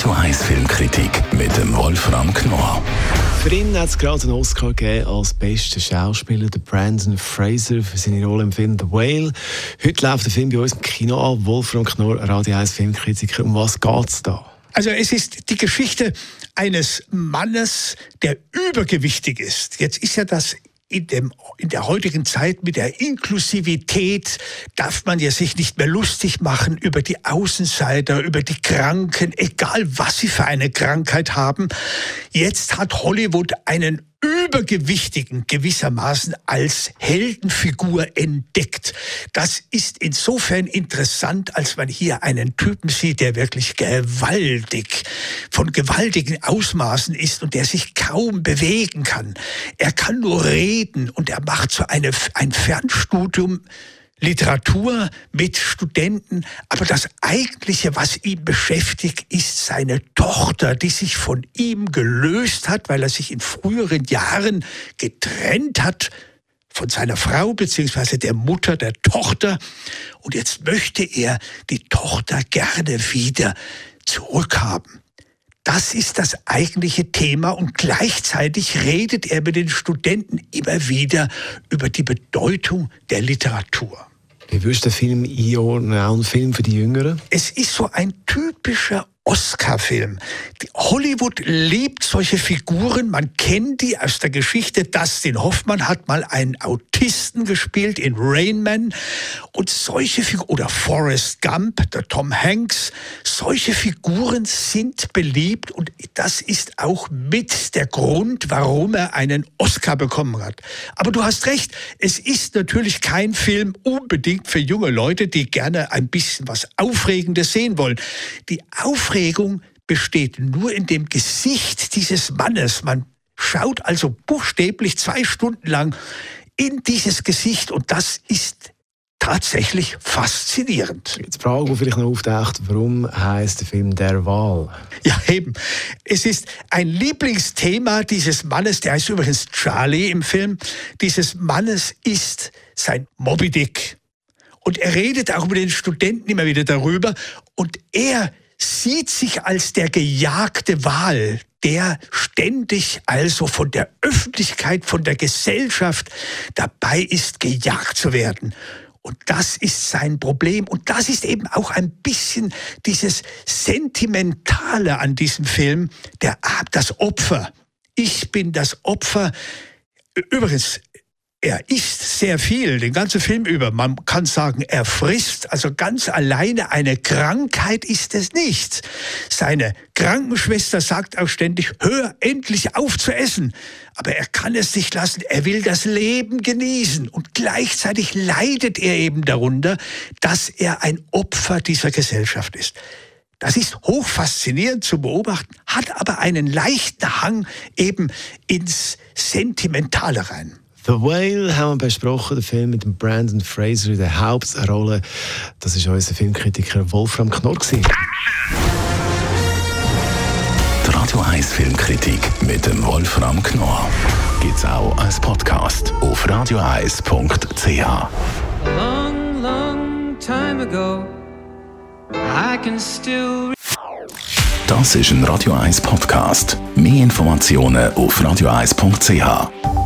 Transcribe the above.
Radio 1 Filmkritik mit dem Wolfram Knorr. Für ihn hat es gerade einen Oscar gegeben als bester Schauspieler, der Brandon Fraser, für seine Rolle im Film The Whale. Heute läuft der Film bei uns im Kino an. Wolfram Knorr, Radio 1 Filmkritiker. Um was geht es da? Also es ist die Geschichte eines Mannes, der übergewichtig ist. Jetzt ist ja das in, dem, in der heutigen Zeit mit der Inklusivität darf man ja sich nicht mehr lustig machen über die Außenseiter, über die Kranken, egal was sie für eine Krankheit haben. Jetzt hat Hollywood einen Übergewichtigen gewissermaßen als Heldenfigur entdeckt. Das ist insofern interessant, als man hier einen Typen sieht, der wirklich gewaltig, von gewaltigen Ausmaßen ist und der sich kaum bewegen kann. Er kann nur reden und er macht so eine, ein Fernstudium Literatur mit Studenten, aber das eigentliche, was ihn beschäftigt, ist seine Tochter, die sich von ihm gelöst hat, weil er sich in früheren Jahren getrennt hat von seiner Frau beziehungsweise der Mutter der Tochter und jetzt möchte er die Tochter gerne wieder zurückhaben. Das ist das eigentliche Thema und gleichzeitig redet er mit den Studenten immer wieder über die Bedeutung der Literatur. Wie würdest du Film einordnen, ein Film für die Jüngeren? Es ist so ein typischer Oscar-Film. Hollywood liebt solche Figuren. Man kennt die aus der Geschichte. Dustin Hoffmann hat mal einen Autisten gespielt in Rain Man. Und solche Figuren, oder Forrest Gump, der Tom Hanks, solche Figuren sind beliebt. Und das ist auch mit der Grund, warum er einen Oscar bekommen hat. Aber du hast recht. Es ist natürlich kein Film unbedingt für junge Leute, die gerne ein bisschen was Aufregendes sehen wollen. Die Aufregung Aufregung besteht nur in dem Gesicht dieses Mannes. Man schaut also buchstäblich zwei Stunden lang in dieses Gesicht und das ist tatsächlich faszinierend. Jetzt die Frage, die vielleicht noch auftaucht, warum heißt der Film Der Wahl? Ja, eben. Es ist ein Lieblingsthema dieses Mannes, der heißt übrigens Charlie im Film. Dieses Mannes ist sein Moby Dick. Und er redet auch mit den Studenten immer wieder darüber. Und er sieht sich als der gejagte Wal, der ständig also von der Öffentlichkeit, von der Gesellschaft dabei ist, gejagt zu werden. Und das ist sein Problem. Und das ist eben auch ein bisschen dieses Sentimentale an diesem Film, der, das Opfer. Ich bin das Opfer. Übrigens, er isst sehr viel, den ganzen Film über. Man kann sagen, er frisst. Also ganz alleine eine Krankheit ist es nicht. Seine Krankenschwester sagt auch ständig, hör endlich auf zu essen. Aber er kann es nicht lassen. Er will das Leben genießen. Und gleichzeitig leidet er eben darunter, dass er ein Opfer dieser Gesellschaft ist. Das ist hochfaszinierend zu beobachten, hat aber einen leichten Hang eben ins Sentimentale rein. The Whale haben wir besprochen, der Film mit dem Brandon Fraser in der Hauptrolle. Das ist unser Filmkritiker Wolfram Knorr. Die Radio 1 Filmkritik mit dem Wolfram Knorr gibt es auch als Podcast auf radioeis.ch. Long, long time ago, I can still das ist ein Radio 1 Podcast. Mehr Informationen auf radioeis.ch.